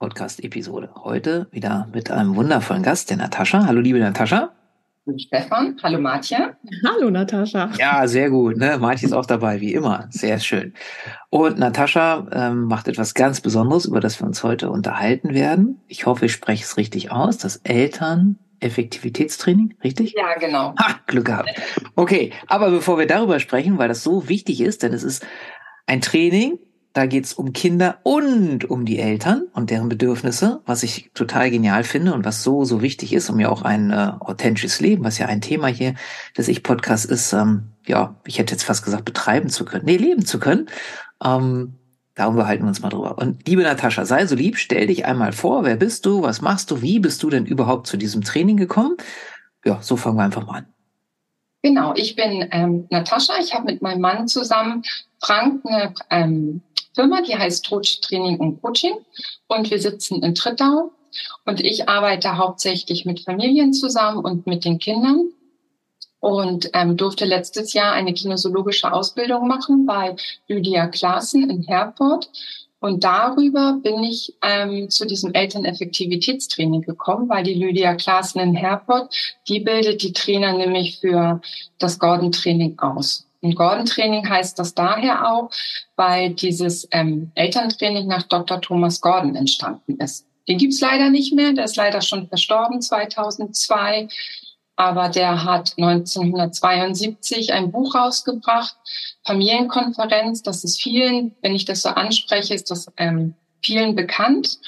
Podcast-Episode. Heute wieder mit einem wundervollen Gast, der Natascha. Hallo, liebe Natascha. Stefan. Hallo, Martje. Hallo, Natascha. Ja, sehr gut. Ne? Martje ist auch dabei, wie immer. Sehr schön. Und Natascha ähm, macht etwas ganz Besonderes, über das wir uns heute unterhalten werden. Ich hoffe, ich spreche es richtig aus. Das Eltern Effektivitätstraining, richtig? Ja, genau. Ha, Glück gehabt. Okay, aber bevor wir darüber sprechen, weil das so wichtig ist, denn es ist ein Training, da geht's um Kinder und um die Eltern und deren Bedürfnisse, was ich total genial finde und was so, so wichtig ist, um ja auch ein äh, authentisches Leben, was ja ein Thema hier des Ich-Podcasts ist, ähm, ja, ich hätte jetzt fast gesagt, betreiben zu können, nee, leben zu können. Ähm, darüber halten wir uns mal drüber. Und liebe Natascha, sei so lieb, stell dich einmal vor, wer bist du, was machst du, wie bist du denn überhaupt zu diesem Training gekommen? Ja, so fangen wir einfach mal an. Genau, ich bin ähm, Natascha. Ich habe mit meinem Mann zusammen Frank eine ähm, Firma, die heißt Coach Training und Coaching. Und wir sitzen in Trittau. Und ich arbeite hauptsächlich mit Familien zusammen und mit den Kindern. Und ähm, durfte letztes Jahr eine kinesiologische Ausbildung machen bei Lydia Klaassen in Herford. Und darüber bin ich ähm, zu diesem Elterneffektivitätstraining gekommen, weil die Lydia Klaassen in Herford, die bildet die Trainer nämlich für das Gordon-Training aus. Und Gordon-Training heißt das daher auch, weil dieses ähm, Elterntraining nach Dr. Thomas Gordon entstanden ist. Den gibt's leider nicht mehr, der ist leider schon verstorben 2002, aber der hat 1972 ein Buch rausgebracht, Familienkonferenz, das ist vielen, wenn ich das so anspreche, ist das ähm, vielen bekannt.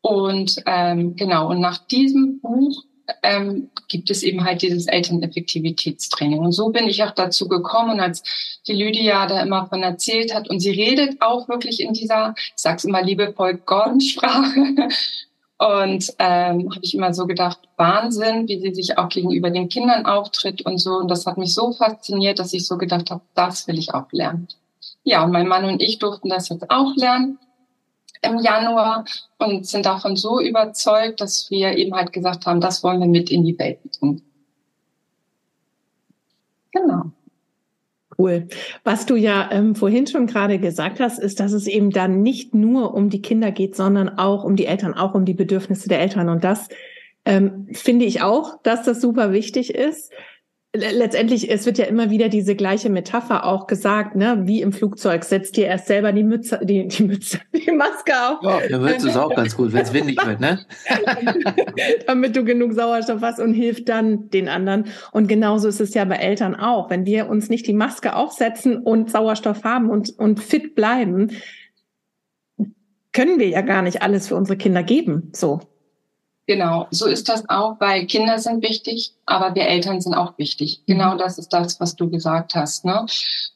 Und ähm, genau, und nach diesem Buch ähm, gibt es eben halt dieses Elterneffektivitätstraining. Und so bin ich auch dazu gekommen. Und als die Lydia da immer von erzählt hat, und sie redet auch wirklich in dieser, ich sag's immer liebevoll, Gordon-Sprache. Und ähm, habe ich immer so gedacht, Wahnsinn, wie sie sich auch gegenüber den Kindern auftritt und so. Und das hat mich so fasziniert, dass ich so gedacht habe, das will ich auch lernen. Ja, und mein Mann und ich durften das jetzt auch lernen im Januar und sind davon so überzeugt, dass wir eben halt gesagt haben, das wollen wir mit in die Welt bringen. Genau. Cool. Was du ja ähm, vorhin schon gerade gesagt hast, ist, dass es eben dann nicht nur um die Kinder geht, sondern auch um die Eltern, auch um die Bedürfnisse der Eltern. Und das ähm, finde ich auch, dass das super wichtig ist letztendlich, es wird ja immer wieder diese gleiche Metapher auch gesagt, ne, wie im Flugzeug, setzt dir erst selber die Mütze, die, die Mütze, die Maske auf. Ja, der Mütze ist auch ganz gut, wenn es windig wird, ne? Damit du genug Sauerstoff hast und hilft dann den anderen. Und genauso ist es ja bei Eltern auch. Wenn wir uns nicht die Maske aufsetzen und Sauerstoff haben und, und fit bleiben, können wir ja gar nicht alles für unsere Kinder geben, so. Genau, so ist das auch, weil Kinder sind wichtig, aber wir Eltern sind auch wichtig. Genau mhm. das ist das, was du gesagt hast. Ne?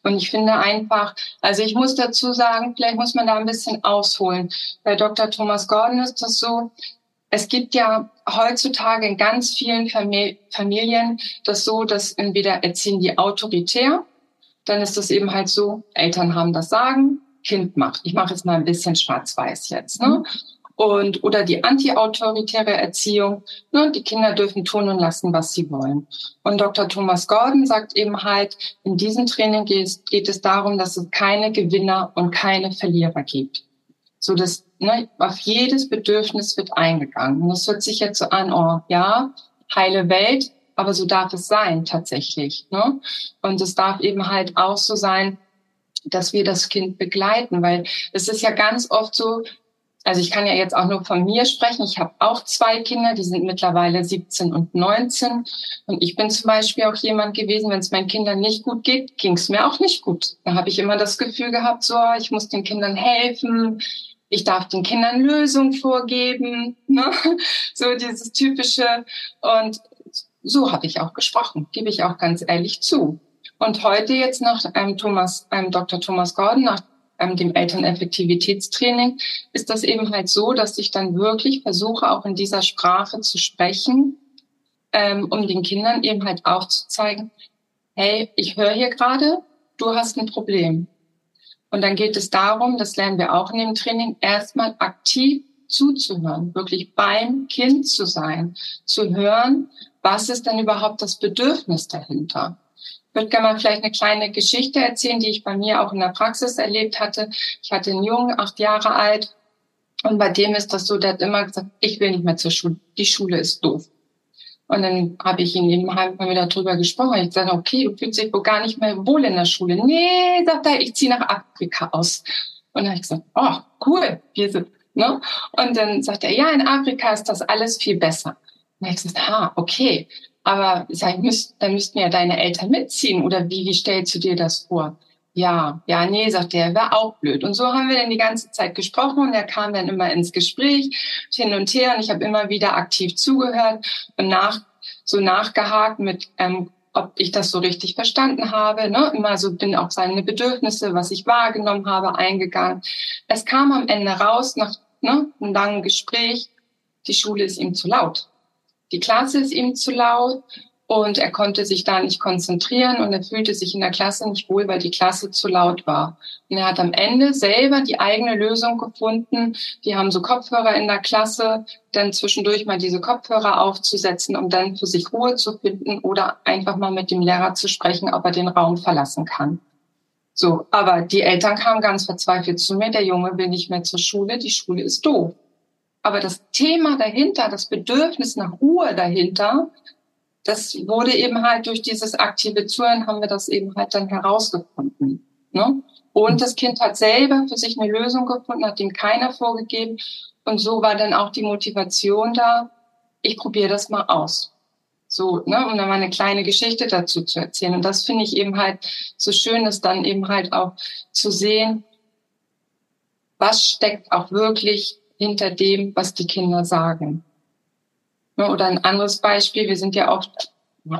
Und ich finde einfach, also ich muss dazu sagen, vielleicht muss man da ein bisschen ausholen. Bei Dr. Thomas Gordon ist das so, es gibt ja heutzutage in ganz vielen Familien das so, dass entweder erziehen die autoritär, dann ist das eben halt so, Eltern haben das Sagen, Kind macht. Ich mache jetzt mal ein bisschen schwarz-weiß jetzt. Ne? Mhm und oder die antiautoritäre Erziehung. Ne, die Kinder dürfen tun und lassen, was sie wollen. Und Dr. Thomas Gordon sagt eben halt, in diesem Training geht, geht es darum, dass es keine Gewinner und keine Verlierer gibt. So dass ne, auf jedes Bedürfnis wird eingegangen. Und das hört sich jetzt so an, oh ja, heile Welt, aber so darf es sein tatsächlich. Ne? Und es darf eben halt auch so sein, dass wir das Kind begleiten, weil es ist ja ganz oft so, also ich kann ja jetzt auch nur von mir sprechen. Ich habe auch zwei Kinder, die sind mittlerweile 17 und 19. Und ich bin zum Beispiel auch jemand gewesen, wenn es meinen Kindern nicht gut geht, ging es mir auch nicht gut. Da habe ich immer das Gefühl gehabt, so, ich muss den Kindern helfen, ich darf den Kindern Lösungen vorgeben, ne? so dieses typische. Und so habe ich auch gesprochen, gebe ich auch ganz ehrlich zu. Und heute jetzt nach ähm, Thomas, ähm, Dr. Thomas Gordon, nach ähm, dem Elterneffektivitätstraining, ist das eben halt so, dass ich dann wirklich versuche, auch in dieser Sprache zu sprechen, ähm, um den Kindern eben halt aufzuzeigen, hey, ich höre hier gerade, du hast ein Problem. Und dann geht es darum, das lernen wir auch in dem Training, erstmal aktiv zuzuhören, wirklich beim Kind zu sein, zu hören, was ist denn überhaupt das Bedürfnis dahinter. Würde gerne mal vielleicht eine kleine Geschichte erzählen, die ich bei mir auch in der Praxis erlebt hatte. Ich hatte einen Jungen, acht Jahre alt, und bei dem ist das so, der hat immer gesagt, ich will nicht mehr zur Schule, die Schule ist doof. Und dann habe ich ihn eben halt mal wieder drüber gesprochen. Ich sagte, okay, du fühlst dich wohl gar nicht mehr wohl in der Schule. Nee, sagt er, ich ziehe nach Afrika aus. Und dann habe ich gesagt, oh, cool. Wir sind, ne? Und dann sagt er, ja, in Afrika ist das alles viel besser. Und dann habe ich gesagt, ah, okay. Aber sag, müsst, dann müssten ja deine Eltern mitziehen. Oder wie, wie stellst du dir das vor? Ja, ja, nee, sagt er, wäre auch blöd. Und so haben wir dann die ganze Zeit gesprochen und er kam dann immer ins Gespräch hin und her und ich habe immer wieder aktiv zugehört und nach so nachgehakt mit, ähm, ob ich das so richtig verstanden habe. Ne? Immer so bin auf seine Bedürfnisse, was ich wahrgenommen habe, eingegangen. Es kam am Ende raus nach ne, einem langen Gespräch, die Schule ist ihm zu laut. Die Klasse ist ihm zu laut und er konnte sich da nicht konzentrieren und er fühlte sich in der Klasse nicht wohl, weil die Klasse zu laut war. Und er hat am Ende selber die eigene Lösung gefunden. Die haben so Kopfhörer in der Klasse, dann zwischendurch mal diese Kopfhörer aufzusetzen, um dann für sich Ruhe zu finden oder einfach mal mit dem Lehrer zu sprechen, ob er den Raum verlassen kann. So, aber die Eltern kamen ganz verzweifelt zu mir, der Junge will nicht mehr zur Schule, die Schule ist doof. Aber das Thema dahinter, das Bedürfnis nach Ruhe dahinter, das wurde eben halt durch dieses aktive Zuhören haben wir das eben halt dann herausgefunden. Ne? Und das Kind hat selber für sich eine Lösung gefunden, hat ihm keiner vorgegeben. Und so war dann auch die Motivation da, ich probiere das mal aus. So, ne, um dann mal eine kleine Geschichte dazu zu erzählen. Und das finde ich eben halt so schön, ist dann eben halt auch zu sehen, was steckt auch wirklich hinter dem, was die Kinder sagen. Ne, oder ein anderes Beispiel, wir sind ja oft,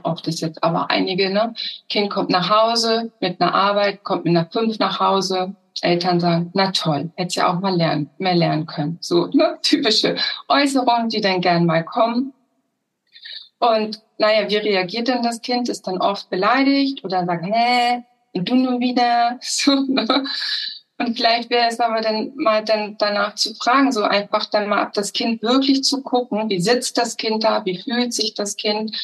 oft ist jetzt aber einige, ne? Kind kommt nach Hause mit einer Arbeit, kommt mit einer fünf nach Hause, Eltern sagen, na toll, hätte ja auch mal lernen, mehr lernen können. So ne? typische Äußerungen, die dann gern mal kommen. Und naja, wie reagiert denn das Kind? Ist dann oft beleidigt oder sagt, hä, und du nun wieder? So, ne? Und vielleicht wäre es aber dann mal dann danach zu fragen, so einfach dann mal ab das Kind wirklich zu gucken, wie sitzt das Kind da, wie fühlt sich das Kind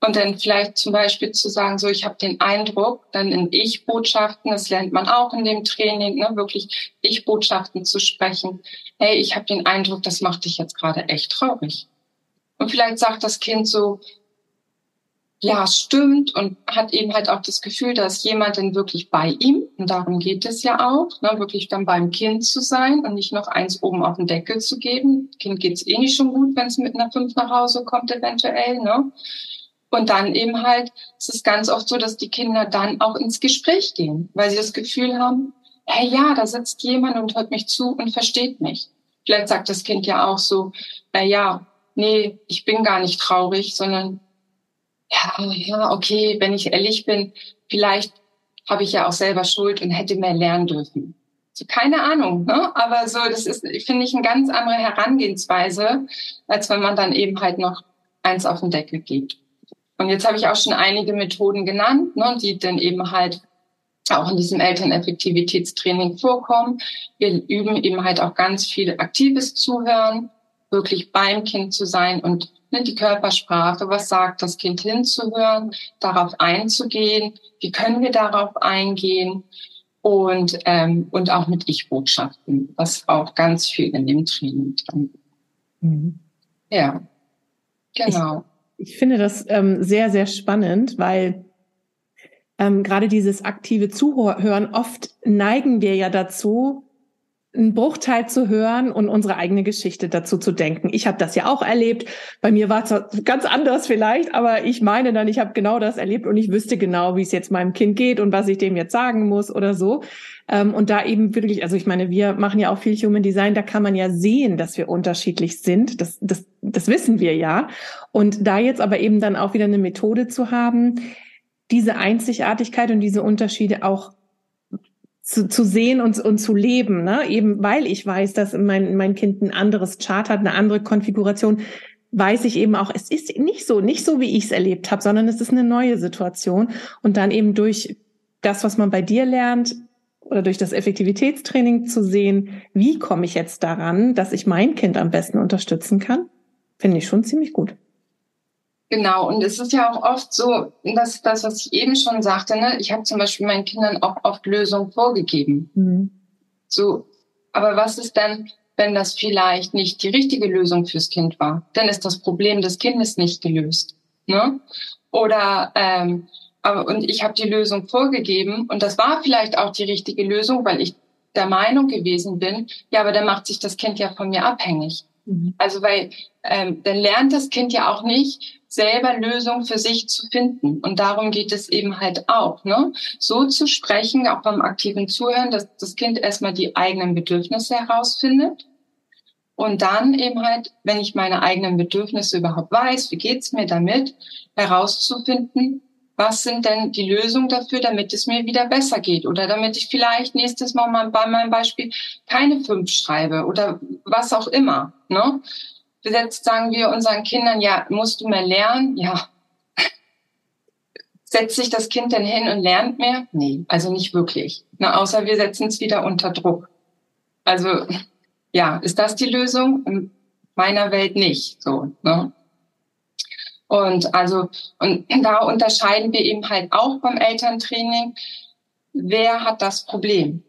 und dann vielleicht zum Beispiel zu sagen, so ich habe den Eindruck, dann in Ich-Botschaften, das lernt man auch in dem Training, ne, wirklich Ich-Botschaften zu sprechen. Hey, ich habe den Eindruck, das macht dich jetzt gerade echt traurig. Und vielleicht sagt das Kind so, ja, stimmt und hat eben halt auch das Gefühl, dass jemand denn wirklich bei ihm, und darum geht es ja auch, ne, wirklich dann beim Kind zu sein und nicht noch eins oben auf den Deckel zu geben. Kind geht's eh nicht schon gut, wenn es mit einer fünf nach Hause kommt, eventuell, ne? Und dann eben halt, es ist ganz oft so, dass die Kinder dann auch ins Gespräch gehen, weil sie das Gefühl haben, hey ja, da sitzt jemand und hört mich zu und versteht mich. Vielleicht sagt das Kind ja auch so, na ja, nee, ich bin gar nicht traurig, sondern ja, ja, okay, wenn ich ehrlich bin, vielleicht habe ich ja auch selber Schuld und hätte mehr lernen dürfen. So, keine Ahnung, ne? Aber so, das ist, finde ich, eine ganz andere Herangehensweise, als wenn man dann eben halt noch eins auf den Deckel gibt. Und jetzt habe ich auch schon einige Methoden genannt, ne, die dann eben halt auch in diesem Elterneffektivitätstraining vorkommen. Wir üben eben halt auch ganz viel aktives Zuhören, wirklich beim Kind zu sein und ne, die Körpersprache, was sagt das Kind hinzuhören, darauf einzugehen, wie können wir darauf eingehen und, ähm, und auch mit Ich-Botschaften, was auch ganz viel in dem Training drin mhm. Ja, genau. Ich, ich finde das ähm, sehr, sehr spannend, weil ähm, gerade dieses aktive Zuhören, oft neigen wir ja dazu, einen Bruchteil zu hören und unsere eigene Geschichte dazu zu denken. Ich habe das ja auch erlebt. Bei mir war es ganz anders vielleicht, aber ich meine dann, ich habe genau das erlebt und ich wüsste genau, wie es jetzt meinem Kind geht und was ich dem jetzt sagen muss oder so. Ähm, und da eben wirklich, also ich meine, wir machen ja auch viel Human Design, da kann man ja sehen, dass wir unterschiedlich sind. Das, das, das wissen wir ja. Und da jetzt aber eben dann auch wieder eine Methode zu haben, diese Einzigartigkeit und diese Unterschiede auch zu, zu sehen und, und zu leben, ne? eben weil ich weiß, dass mein, mein Kind ein anderes Chart hat, eine andere Konfiguration, weiß ich eben auch, es ist nicht so, nicht so, wie ich es erlebt habe, sondern es ist eine neue Situation. Und dann eben durch das, was man bei dir lernt, oder durch das Effektivitätstraining zu sehen, wie komme ich jetzt daran, dass ich mein Kind am besten unterstützen kann, finde ich schon ziemlich gut. Genau, und es ist ja auch oft so, dass das, was ich eben schon sagte, ne, ich habe zum Beispiel meinen Kindern auch oft Lösungen vorgegeben. Mhm. So, aber was ist denn, wenn das vielleicht nicht die richtige Lösung fürs Kind war? Dann ist das Problem des Kindes nicht gelöst. Ne? Oder ähm, aber, und ich habe die Lösung vorgegeben und das war vielleicht auch die richtige Lösung, weil ich der Meinung gewesen bin, ja, aber dann macht sich das Kind ja von mir abhängig. Mhm. Also weil ähm, dann lernt das Kind ja auch nicht, selber Lösungen für sich zu finden. Und darum geht es eben halt auch, ne? So zu sprechen, auch beim aktiven Zuhören, dass das Kind erstmal die eigenen Bedürfnisse herausfindet. Und dann eben halt, wenn ich meine eigenen Bedürfnisse überhaupt weiß, wie geht's mir damit, herauszufinden, was sind denn die Lösungen dafür, damit es mir wieder besser geht oder damit ich vielleicht nächstes Mal mal bei meinem Beispiel keine fünf schreibe oder was auch immer. Ne? Jetzt sagen wir unseren Kindern, ja, musst du mehr lernen? Ja. Setzt sich das Kind denn hin und lernt mehr? Nee, also nicht wirklich. Na, außer wir setzen es wieder unter Druck. Also, ja, ist das die Lösung? In meiner Welt nicht. So, ne? Und also, und da unterscheiden wir eben halt auch beim Elterntraining, wer hat das Problem?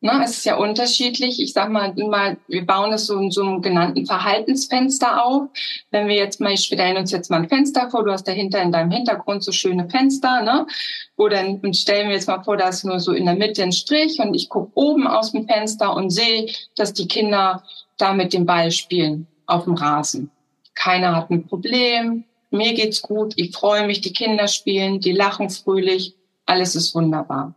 Ne, es ist ja unterschiedlich. Ich sag mal, mal wir bauen es so in so einem genannten Verhaltensfenster auf. Wenn wir jetzt mal, wir stellen uns jetzt mal ein Fenster vor, du hast dahinter in deinem Hintergrund so schöne Fenster, ne? Oder und stellen wir jetzt mal vor, da ist nur so in der Mitte ein Strich und ich gucke oben aus dem Fenster und sehe, dass die Kinder da mit dem Ball spielen auf dem Rasen. Keiner hat ein Problem, mir geht's gut, ich freue mich, die Kinder spielen, die lachen fröhlich, alles ist wunderbar.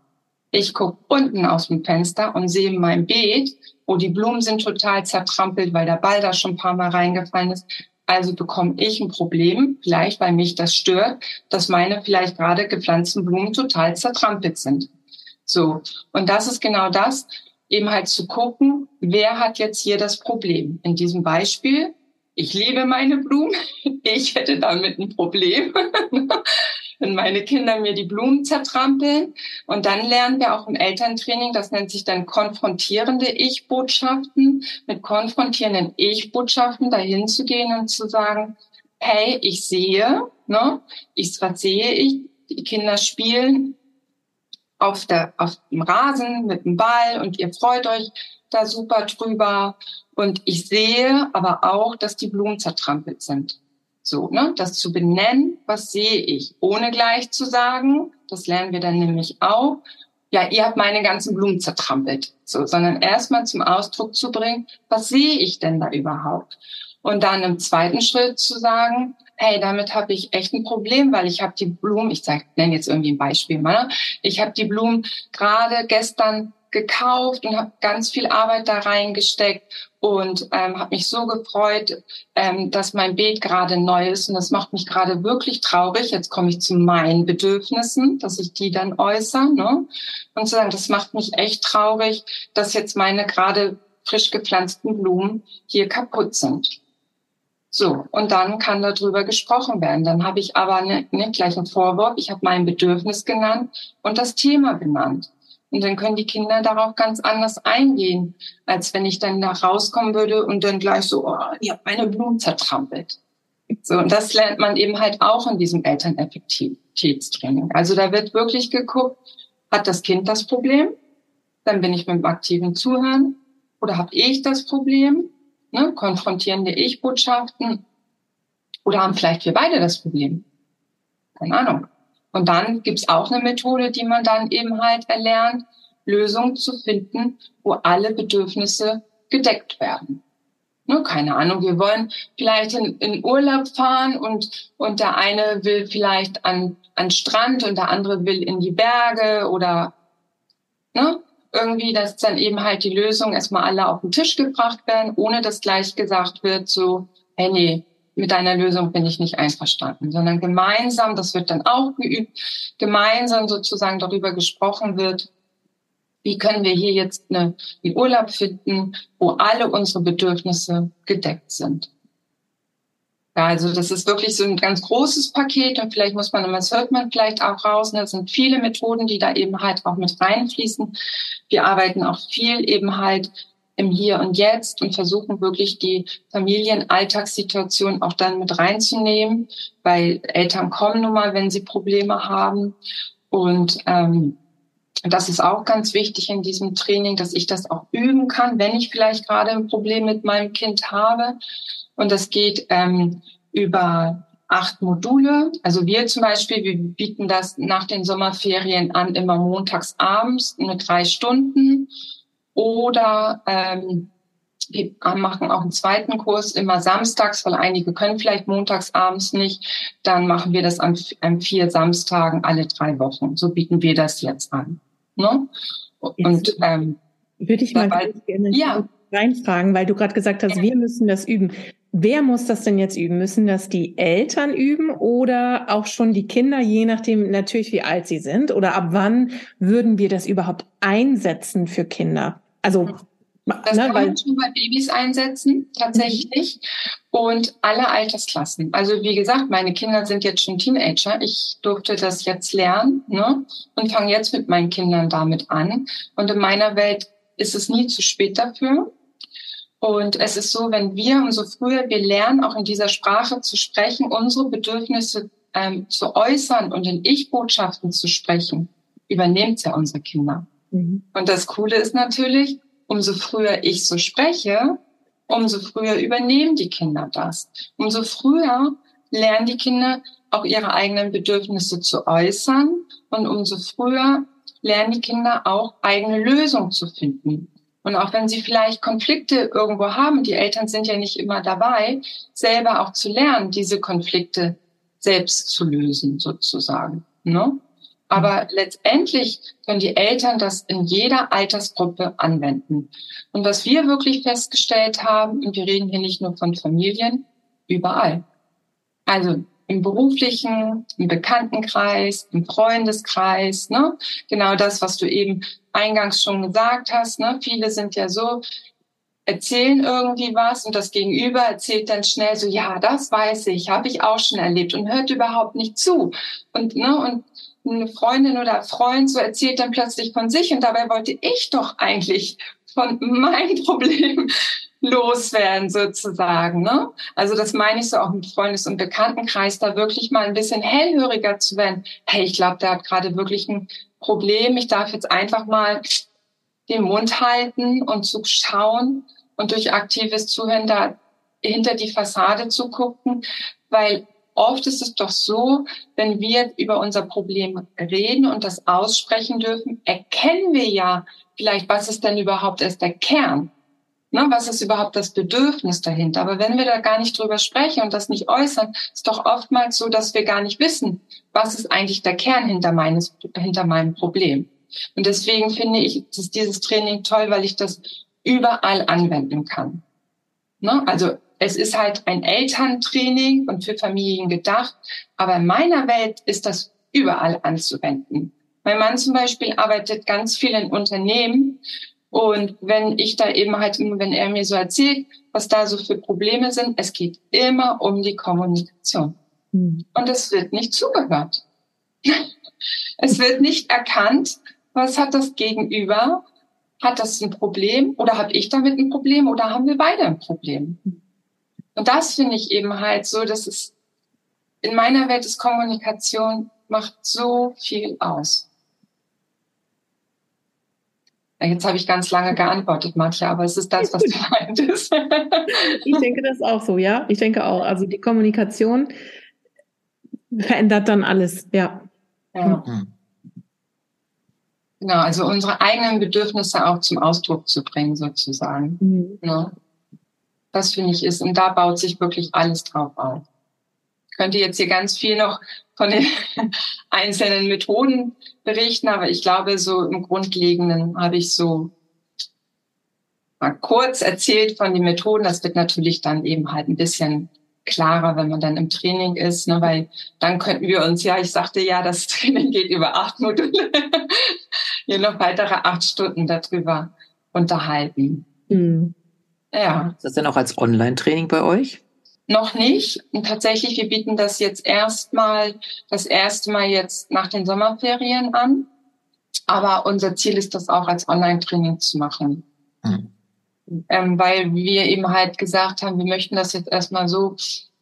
Ich gucke unten aus dem Fenster und sehe mein Beet, wo die Blumen sind total zertrampelt, weil der Ball da schon ein paar Mal reingefallen ist. Also bekomme ich ein Problem, vielleicht weil mich das stört, dass meine vielleicht gerade gepflanzten Blumen total zertrampelt sind. So. Und das ist genau das, eben halt zu gucken, wer hat jetzt hier das Problem. In diesem Beispiel ich liebe meine Blumen. Ich hätte damit ein Problem, wenn meine Kinder mir die Blumen zertrampeln. Und dann lernen wir auch im Elterntraining, das nennt sich dann konfrontierende Ich-Botschaften, mit konfrontierenden Ich-Botschaften dahin zu gehen und zu sagen, hey, ich sehe, ne, ich, was sehe ich? Die Kinder spielen auf, der, auf dem Rasen mit dem Ball und ihr freut euch da super drüber. Und ich sehe aber auch, dass die Blumen zertrampelt sind. So, ne, das zu benennen, was sehe ich, ohne gleich zu sagen, das lernen wir dann nämlich auch, ja, ihr habt meine ganzen Blumen zertrampelt. So, sondern erstmal zum Ausdruck zu bringen, was sehe ich denn da überhaupt? Und dann im zweiten Schritt zu sagen, hey, damit habe ich echt ein Problem, weil ich habe die Blumen, ich nenne jetzt irgendwie ein Beispiel mal, ich habe die Blumen gerade gestern gekauft und habe ganz viel Arbeit da reingesteckt und ähm, habe mich so gefreut, ähm, dass mein Beet gerade neu ist und das macht mich gerade wirklich traurig. Jetzt komme ich zu meinen Bedürfnissen, dass ich die dann äußere ne? und zu sagen, das macht mich echt traurig, dass jetzt meine gerade frisch gepflanzten Blumen hier kaputt sind. So, und dann kann darüber gesprochen werden. Dann habe ich aber ne, ne, gleich ein Vorwort, ich habe mein Bedürfnis genannt und das Thema genannt. Und dann können die Kinder darauf ganz anders eingehen, als wenn ich dann da rauskommen würde und dann gleich so, oh, ihr habt meine Blumen zertrampelt. So, und das lernt man eben halt auch in diesem Elterneffektivitätstraining. Also da wird wirklich geguckt, hat das Kind das Problem? Dann bin ich mit dem aktiven Zuhören. Oder habe ich das Problem? Ne, konfrontierende Ich-Botschaften. Oder haben vielleicht wir beide das Problem? Keine Ahnung. Und dann gibt's auch eine Methode, die man dann eben halt erlernt, Lösungen zu finden, wo alle Bedürfnisse gedeckt werden. Ne, keine Ahnung, wir wollen vielleicht in, in Urlaub fahren und, und der eine will vielleicht an, an Strand und der andere will in die Berge oder ne, irgendwie, dass dann eben halt die Lösung erstmal alle auf den Tisch gebracht werden, ohne dass gleich gesagt wird, so, hey nee, mit deiner Lösung bin ich nicht einverstanden, sondern gemeinsam, das wird dann auch geübt, gemeinsam sozusagen darüber gesprochen wird, Wie können wir hier jetzt eine, einen Urlaub finden, wo alle unsere Bedürfnisse gedeckt sind? Ja, also das ist wirklich so ein ganz großes Paket und vielleicht muss man, das hört man vielleicht auch raus, ne, das sind viele Methoden, die da eben halt auch mit reinfließen. Wir arbeiten auch viel eben halt im Hier und Jetzt und versuchen wirklich die Familienalltagssituation auch dann mit reinzunehmen, weil Eltern kommen nun mal, wenn sie Probleme haben. Und ähm, das ist auch ganz wichtig in diesem Training, dass ich das auch üben kann, wenn ich vielleicht gerade ein Problem mit meinem Kind habe. Und das geht ähm, über acht Module. Also wir zum Beispiel, wir bieten das nach den Sommerferien an, immer montags abends, nur drei Stunden. Oder ähm, wir machen auch einen zweiten Kurs immer samstags, weil einige können vielleicht montags abends nicht. Dann machen wir das an, an vier Samstagen alle drei Wochen. So bieten wir das jetzt an. Ne? Und ähm, würde ich mal dabei, gerne ja. reinfragen, weil du gerade gesagt hast, ja. wir müssen das üben. Wer muss das denn jetzt üben? Müssen das die Eltern üben oder auch schon die Kinder, je nachdem natürlich, wie alt sie sind? Oder ab wann würden wir das überhaupt einsetzen für Kinder? Also das ne, kann man schon bei Babys einsetzen, tatsächlich. Mhm. Und alle Altersklassen. Also wie gesagt, meine Kinder sind jetzt schon Teenager. Ich durfte das jetzt lernen ne? und fange jetzt mit meinen Kindern damit an. Und in meiner Welt ist es nie zu spät dafür. Und es ist so, wenn wir umso früher wir lernen, auch in dieser Sprache zu sprechen, unsere Bedürfnisse ähm, zu äußern und in Ich-Botschaften zu sprechen, übernehmt ja unsere Kinder. Mhm. Und das Coole ist natürlich, umso früher ich so spreche, umso früher übernehmen die Kinder das. Umso früher lernen die Kinder auch ihre eigenen Bedürfnisse zu äußern und umso früher lernen die Kinder auch eigene Lösungen zu finden. Und auch wenn sie vielleicht Konflikte irgendwo haben, die Eltern sind ja nicht immer dabei, selber auch zu lernen, diese Konflikte selbst zu lösen, sozusagen. Ne? Aber letztendlich können die Eltern das in jeder Altersgruppe anwenden. Und was wir wirklich festgestellt haben, und wir reden hier nicht nur von Familien, überall. Also im beruflichen, im Bekanntenkreis, im Freundeskreis, ne? Genau das, was du eben eingangs schon gesagt hast, ne? Viele sind ja so, erzählen irgendwie was und das Gegenüber erzählt dann schnell so, ja, das weiß ich, habe ich auch schon erlebt und hört überhaupt nicht zu. Und, ne, und eine Freundin oder Freund so erzählt dann plötzlich von sich und dabei wollte ich doch eigentlich von meinem Problem loswerden sozusagen. Ne? Also das meine ich so auch im Freundes- und Bekanntenkreis, da wirklich mal ein bisschen hellhöriger zu werden. Hey, ich glaube, der hat gerade wirklich ein Problem. Ich darf jetzt einfach mal den Mund halten und zu schauen und durch aktives Zuhören da hinter die Fassade zu gucken, weil oft ist es doch so, wenn wir über unser Problem reden und das aussprechen dürfen, erkennen wir ja vielleicht, was ist denn überhaupt erst der Kern? Ne, was ist überhaupt das Bedürfnis dahinter? Aber wenn wir da gar nicht drüber sprechen und das nicht äußern, ist doch oftmals so, dass wir gar nicht wissen, was ist eigentlich der Kern hinter, meines, hinter meinem Problem. Und deswegen finde ich dieses Training toll, weil ich das überall anwenden kann. Ne? Also es ist halt ein Elterntraining und für Familien gedacht, aber in meiner Welt ist das überall anzuwenden. Mein Mann zum Beispiel arbeitet ganz viel in Unternehmen und wenn ich da eben halt, wenn er mir so erzählt, was da so für Probleme sind, es geht immer um die Kommunikation. Mhm. Und es wird nicht zugehört. es wird nicht erkannt, was hat das Gegenüber? Hat das ein Problem oder habe ich damit ein Problem oder haben wir beide ein Problem? Und das finde ich eben halt so, dass es in meiner Welt ist Kommunikation macht so viel aus. Jetzt habe ich ganz lange geantwortet, manche, aber es ist das, was du meintest. ich denke das auch so, ja. Ich denke auch. Also die Kommunikation verändert dann alles, ja. ja. Genau, also unsere eigenen Bedürfnisse auch zum Ausdruck zu bringen, sozusagen. Mhm. Ja. Ne? Das finde ich ist, und da baut sich wirklich alles drauf auf. Ich könnte jetzt hier ganz viel noch von den einzelnen Methoden berichten, aber ich glaube, so im Grundlegenden habe ich so mal kurz erzählt von den Methoden. Das wird natürlich dann eben halt ein bisschen klarer, wenn man dann im Training ist, ne, weil dann könnten wir uns, ja, ich sagte ja, das Training geht über acht Module. hier noch weitere acht Stunden darüber unterhalten. Mhm. Ja. Ist das denn auch als Online-Training bei euch? Noch nicht. Und tatsächlich, wir bieten das jetzt erstmal, das erste Mal jetzt nach den Sommerferien an. Aber unser Ziel ist, das auch als Online-Training zu machen. Hm. Ähm, weil wir eben halt gesagt haben, wir möchten das jetzt erstmal so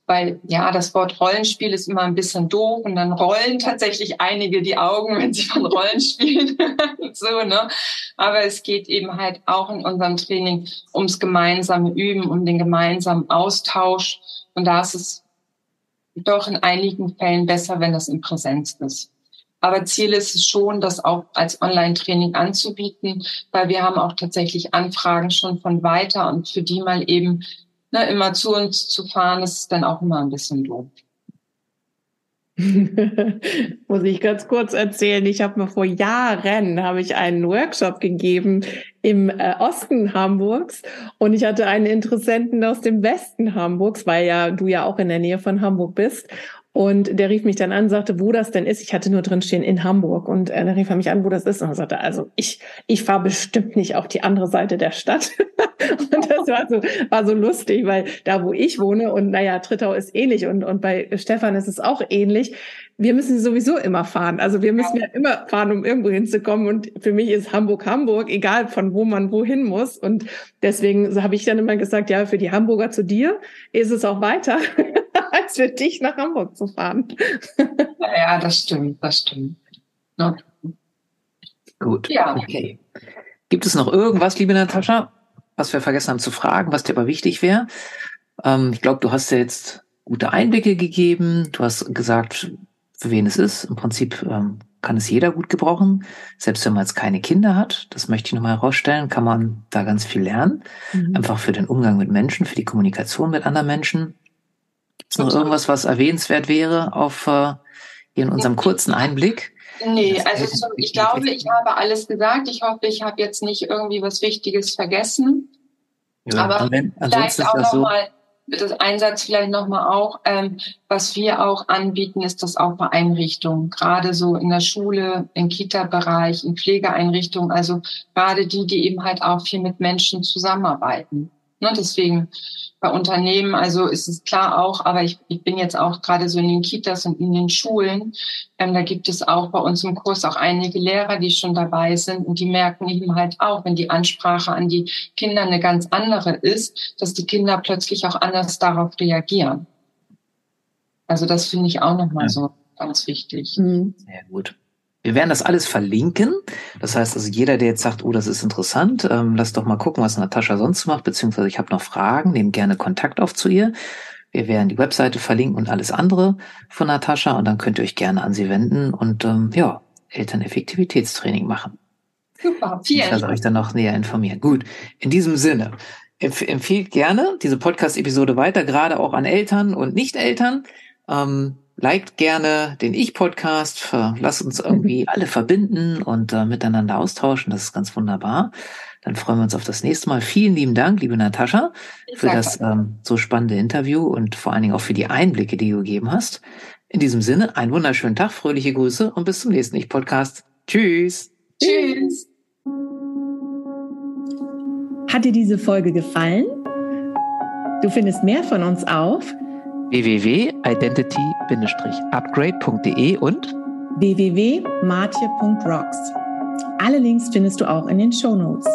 weil ja, das Wort Rollenspiel ist immer ein bisschen doof und dann rollen tatsächlich einige die Augen, wenn sie von Rollenspielen so, ne? Aber es geht eben halt auch in unserem Training ums gemeinsame Üben, um den gemeinsamen Austausch und da ist es doch in einigen Fällen besser, wenn das in Präsenz ist. Aber Ziel ist es schon, das auch als Online-Training anzubieten, weil wir haben auch tatsächlich Anfragen schon von weiter und für die mal eben ne, immer zu uns zu fahren, ist dann auch immer ein bisschen doof. Muss ich ganz kurz erzählen. Ich habe mir vor Jahren habe ich einen Workshop gegeben im äh, Osten Hamburgs und ich hatte einen Interessenten aus dem Westen Hamburgs, weil ja du ja auch in der Nähe von Hamburg bist. Und der rief mich dann an, sagte, wo das denn ist. Ich hatte nur drin stehen in Hamburg. Und äh, dann rief er mich an, wo das ist. Und er sagte, also ich, ich fahre bestimmt nicht auf die andere Seite der Stadt. und das war so, war so lustig, weil da, wo ich wohne, und naja, Trittau ist ähnlich und, und bei Stefan ist es auch ähnlich. Wir müssen sowieso immer fahren. Also wir müssen ja immer fahren, um irgendwo hinzukommen. Und für mich ist Hamburg Hamburg, egal von wo man wohin muss. Und deswegen habe ich dann immer gesagt, ja, für die Hamburger zu dir ist es auch weiter. als für dich nach Hamburg zu fahren. ja, das stimmt, das stimmt. No. Gut. Ja. Okay. Gibt es noch irgendwas, liebe Natascha, was wir vergessen haben zu fragen, was dir aber wichtig wäre? Ähm, ich glaube, du hast ja jetzt gute Einblicke gegeben. Du hast gesagt, für wen es ist. Im Prinzip ähm, kann es jeder gut gebrauchen, selbst wenn man jetzt keine Kinder hat. Das möchte ich nochmal herausstellen, kann man da ganz viel lernen. Mhm. Einfach für den Umgang mit Menschen, für die Kommunikation mit anderen Menschen. Es noch irgendwas, was erwähnenswert wäre auf äh, in unserem kurzen Einblick? Nee, also ich glaube, ich habe alles gesagt. Ich hoffe, ich habe jetzt nicht irgendwie was Wichtiges vergessen. Ja, Aber vielleicht auch nochmal, das Einsatz vielleicht nochmal auch, ähm, was wir auch anbieten, ist das auch bei Einrichtungen, gerade so in der Schule, im Kita-Bereich, in Pflegeeinrichtungen, also gerade die, die eben halt auch viel mit Menschen zusammenarbeiten. Ne, deswegen bei Unternehmen, also ist es klar auch, aber ich, ich bin jetzt auch gerade so in den Kitas und in den Schulen. Ähm, da gibt es auch bei uns im Kurs auch einige Lehrer, die schon dabei sind und die merken eben halt auch, wenn die Ansprache an die Kinder eine ganz andere ist, dass die Kinder plötzlich auch anders darauf reagieren. Also das finde ich auch nochmal ja. so ganz wichtig. Mhm. Sehr gut. Wir werden das alles verlinken. Das heißt also, jeder, der jetzt sagt, oh, das ist interessant, ähm, lass doch mal gucken, was Natascha sonst macht, beziehungsweise ich habe noch Fragen, nehmt gerne Kontakt auf zu ihr. Wir werden die Webseite verlinken und alles andere von Natascha und dann könnt ihr euch gerne an sie wenden und ähm, ja, Elterneffektivitätstraining machen. Super, vielen Dank. Ich werde euch dann noch näher informieren. Gut, in diesem Sinne, empf empfehlt gerne diese Podcast-Episode weiter, gerade auch an Eltern und Nicht-Eltern. Ähm, liked gerne den Ich-Podcast. Lass uns irgendwie alle verbinden und äh, miteinander austauschen. Das ist ganz wunderbar. Dann freuen wir uns auf das nächste Mal. Vielen lieben Dank, liebe Natascha, für das ähm, so spannende Interview und vor allen Dingen auch für die Einblicke, die du gegeben hast. In diesem Sinne, einen wunderschönen Tag, fröhliche Grüße und bis zum nächsten Ich-Podcast. Tschüss. Tschüss. Hat dir diese Folge gefallen? Du findest mehr von uns auf www.identity-upgrade.de und www.martje.rocks. Alle Links findest du auch in den Show Notes.